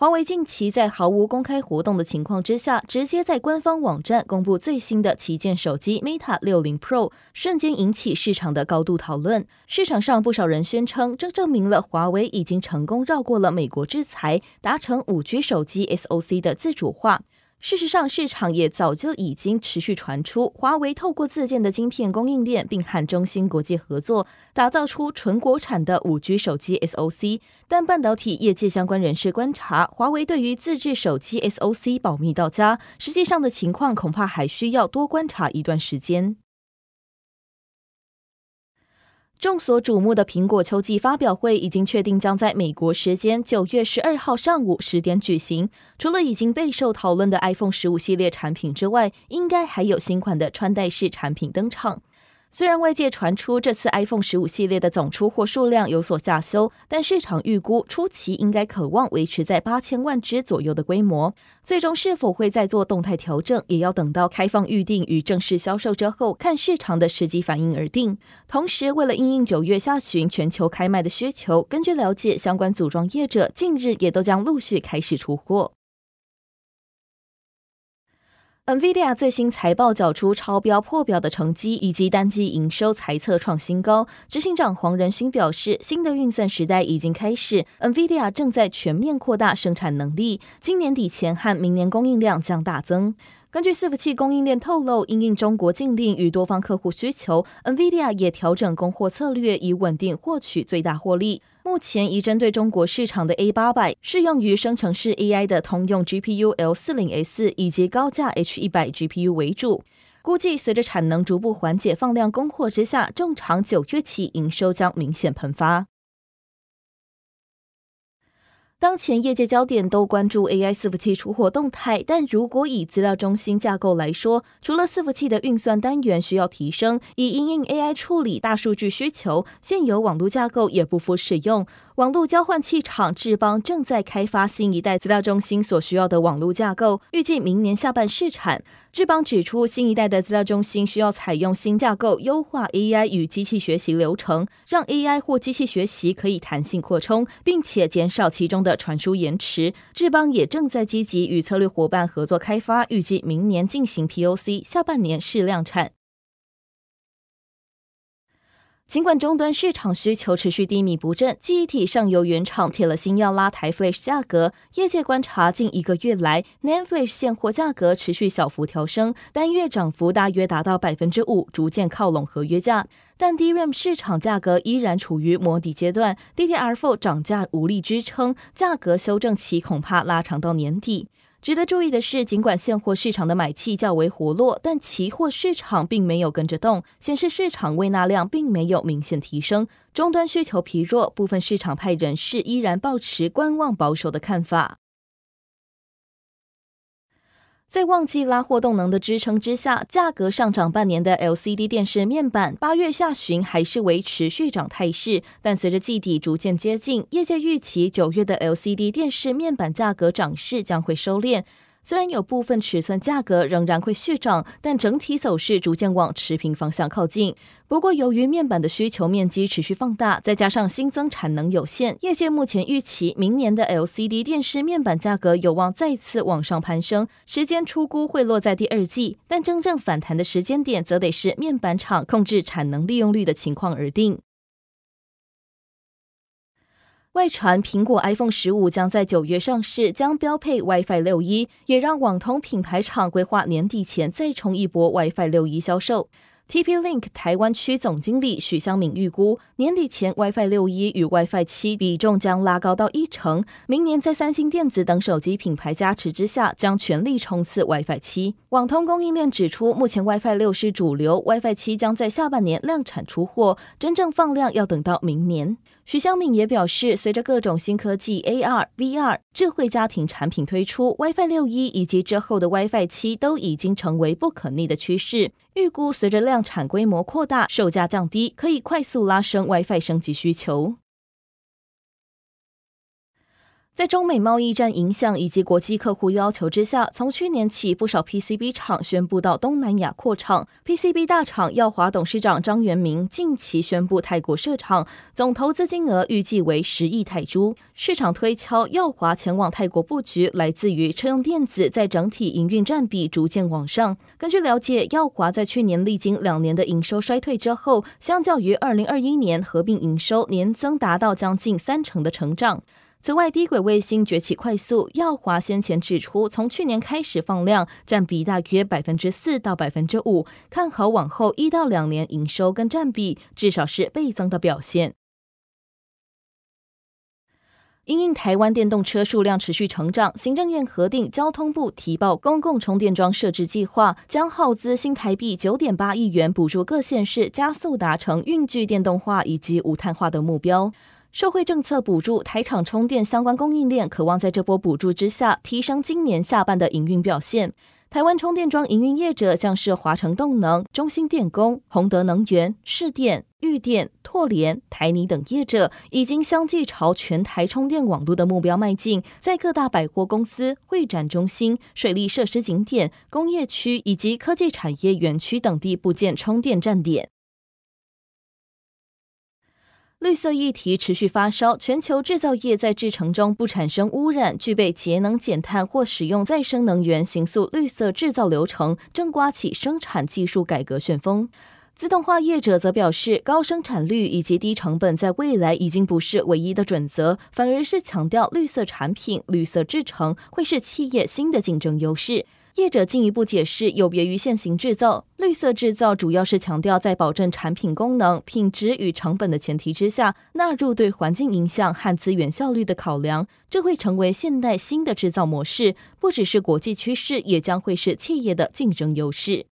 华为近期在毫无公开活动的情况之下，直接在官方网站公布最新的旗舰手机 Meta 60 Pro，瞬间引起市场的高度讨论。市场上不少人宣称，这证明了华为已经成功绕过了美国制裁，达成 5G 手机 SoC 的自主化。事实上，市场也早就已经持续传出，华为透过自建的晶片供应链，并和中芯国际合作，打造出纯国产的五 G 手机 SoC。但半导体业界相关人士观察，华为对于自制手机 SoC 保密到家，实际上的情况恐怕还需要多观察一段时间。众所瞩目的苹果秋季发表会已经确定将在美国时间九月十二号上午十点举行。除了已经备受讨论的 iPhone 十五系列产品之外，应该还有新款的穿戴式产品登场。虽然外界传出这次 iPhone 十五系列的总出货数量有所下修，但市场预估初期应该可望维持在八千万只左右的规模。最终是否会再做动态调整，也要等到开放预定与正式销售之后，看市场的实际反应而定。同时，为了应应九月下旬全球开卖的需求，根据了解，相关组装业者近日也都将陆续开始出货。NVIDIA 最新财报缴出超标破表的成绩，以及单季营收财测创新高。执行长黄仁勋表示，新的运算时代已经开始，NVIDIA 正在全面扩大生产能力，今年底前和明年供应量将大增。根据伺服器供应链透露，因应中国禁令与多方客户需求，NVIDIA 也调整供货策略，以稳定获取最大获利。目前已针对中国市场的 A 八百适用于生成式 AI 的通用 GPU L 四零 S 以及高价 H 一百 GPU 为主。估计随着产能逐步缓解，放量供货之下，正常九月起营收将明显喷发。当前业界焦点都关注 AI 伺服器出货动态，但如果以资料中心架构来说，除了伺服器的运算单元需要提升，以应应 AI 处理大数据需求，现有网络架构也不敷使用。网络交换器厂智邦正在开发新一代资料中心所需要的网络架构，预计明年下半试产。智邦指出，新一代的资料中心需要采用新架构，优化 AI 与机器学习流程，让 AI 或机器学习可以弹性扩充，并且减少其中的传输延迟。智邦也正在积极与策略伙伴合作开发，预计明年进行 POC，下半年试量产。尽管终端市场需求持续低迷不振，记忆体上游原厂铁了心要拉抬 Flash 价格。业界观察，近一个月来，NAND Flash 现货价格持续小幅调升，单月涨幅大约达到百分之五，逐渐靠拢合约价。但 DRAM 市场价格依然处于摸底阶段，DDR4 涨价无力支撑，价格修正期恐怕拉长到年底。值得注意的是，尽管现货市场的买气较为活络，但期货市场并没有跟着动，显示市场未纳量并没有明显提升。终端需求疲弱，部分市场派人士依然保持观望保守的看法。在旺季拉货动能的支撑之下，价格上涨半年的 LCD 电视面板，八月下旬还是维持续涨态势。但随着季底逐渐接近，业界预期九月的 LCD 电视面板价格涨势将会收敛。虽然有部分尺寸价格仍然会续涨，但整体走势逐渐往持平方向靠近。不过，由于面板的需求面积持续放大，再加上新增产能有限，业界目前预期明年的 LCD 电视面板价格有望再次往上攀升，时间初估会落在第二季，但真正反弹的时间点则得是面板厂控制产能利用率的情况而定。外传苹果 iPhone 十五将在九月上市，将标配 WiFi 六一也让网通品牌厂规划年底前再冲一波 WiFi 六一销售。TP-Link 台湾区总经理许湘敏预估，年底前 WiFi 六一与 WiFi 七比重将拉高到一成。明年在三星电子等手机品牌加持之下，将全力冲刺 WiFi 七。网通供应链指出，目前 WiFi 六是主流，WiFi 七将在下半年量产出货，真正放量要等到明年。许湘敏也表示，随着各种新科技 AR、VR、智慧家庭产品推出，WiFi 六一以及之后的 WiFi 七都已经成为不可逆的趋势。预估随着量产规模扩大，售价降低，可以快速拉升 WiFi 升级需求。在中美贸易战影响以及国际客户要求之下，从去年起，不少 PCB 厂宣布到东南亚扩厂。PCB 大厂耀华董事长张元明近期宣布泰国设厂，总投资金额预计为十亿泰铢。市场推敲耀华前往泰国布局，来自于车用电子在整体营运占比逐渐往上。根据了解，耀华在去年历经两年的营收衰退之后，相较于二零二一年合并营收年增达到将近三成的成长。此外，低轨卫星崛起快速。耀华先前指出，从去年开始放量，占比大约百分之四到百分之五，看好往后一到两年营收跟占比至少是倍增的表现。因应台湾电动车数量持续成长，行政院核定交通部提报公共充电桩设置计划，将耗资新台币九点八亿元，补助各县市加速达成运具电动化以及无碳化的目标。受惠政策补助，台厂充电相关供应链渴望在这波补助之下，提升今年下半的营运表现。台湾充电桩营运业者像是华城动能、中兴电工、宏德能源、市电、裕电、拓联、台泥等业者，已经相继朝全台充电网络的目标迈进，在各大百货公司、会展中心、水利设施景点、工业区以及科技产业园区等地布建充电站点。绿色议题持续发烧，全球制造业在制程中不产生污染、具备节能减碳或使用再生能源，形塑绿色制造流程，正刮起生产技术改革旋风。自动化业者则表示，高生产率以及低成本在未来已经不是唯一的准则，反而是强调绿色产品、绿色制程会是企业新的竞争优势。业者进一步解释，有别于现行制造，绿色制造主要是强调在保证产品功能、品质与成本的前提之下，纳入对环境影响和资源效率的考量，这会成为现代新的制造模式，不只是国际趋势，也将会是企业的竞争优势。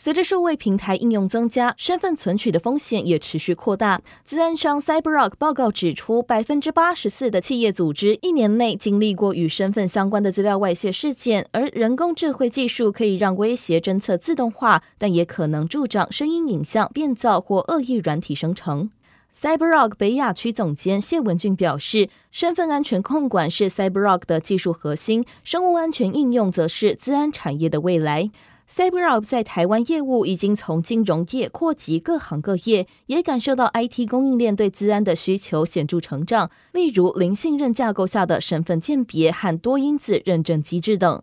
随着数位平台应用增加，身份存取的风险也持续扩大。资安商 CyberArk 报告指出，百分之八十四的企业组织一年内经历过与身份相关的资料外泄事件。而人工智慧技术可以让威胁侦测自动化，但也可能助长声音、影像变造或恶意软体生成。CyberArk 北亚区总监谢文俊表示，身份安全控管是 CyberArk 的技术核心，生物安全应用则是资安产业的未来。CyberArk 在台湾业务已经从金融业扩及各行各业，也感受到 IT 供应链对资安的需求显著成长，例如零信任架构下的身份鉴别和多因子认证机制等。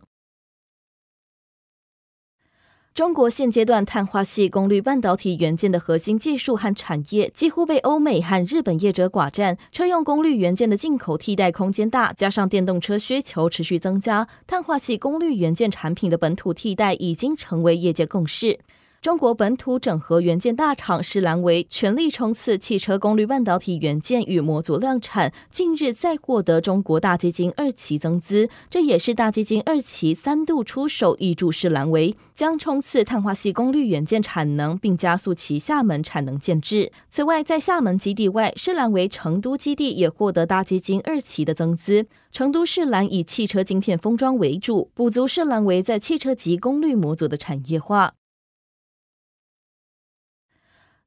中国现阶段碳化系功率半导体元件的核心技术和产业几乎被欧美和日本业者寡占，车用功率元件的进口替代空间大，加上电动车需求持续增加，碳化系功率元件产品的本土替代已经成为业界共识。中国本土整合元件大厂世兰维全力冲刺汽车功率半导体元件与模组量产，近日再获得中国大基金二期增资，这也是大基金二期三度出手挹注世兰维，将冲刺碳化系功率元件产能，并加速其厦门产能建制。此外，在厦门基地外，世兰维成都基地也获得大基金二期的增资。成都世兰以汽车晶片封装为主，补足世兰维在汽车级功率模组的产业化。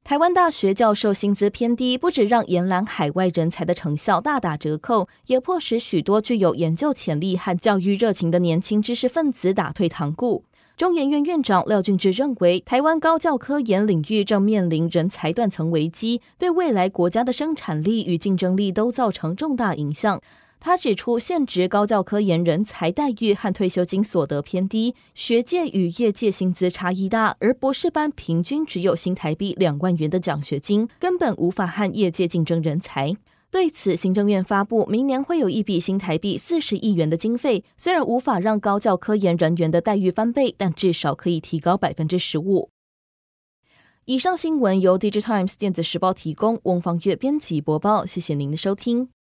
台湾大学教授薪资偏低，不止让延揽海外人才的成效大打折扣，也迫使许多具有研究潜力和教育热情的年轻知识分子打退堂鼓。中研院院长廖俊智认为，台湾高教科研领域正面临人才断层危机，对未来国家的生产力与竞争力都造成重大影响。他指出，现职高教科研人才待遇和退休金所得偏低，学界与业界薪资差异大，而博士班平均只有新台币两万元的奖学金，根本无法和业界竞争人才。对此，行政院发布，明年会有一笔新台币四十亿元的经费，虽然无法让高教科研人员的待遇翻倍，但至少可以提高百分之十五。以上新闻由《Digital Times 电子时报》提供，翁方月编辑播报，谢谢您的收听。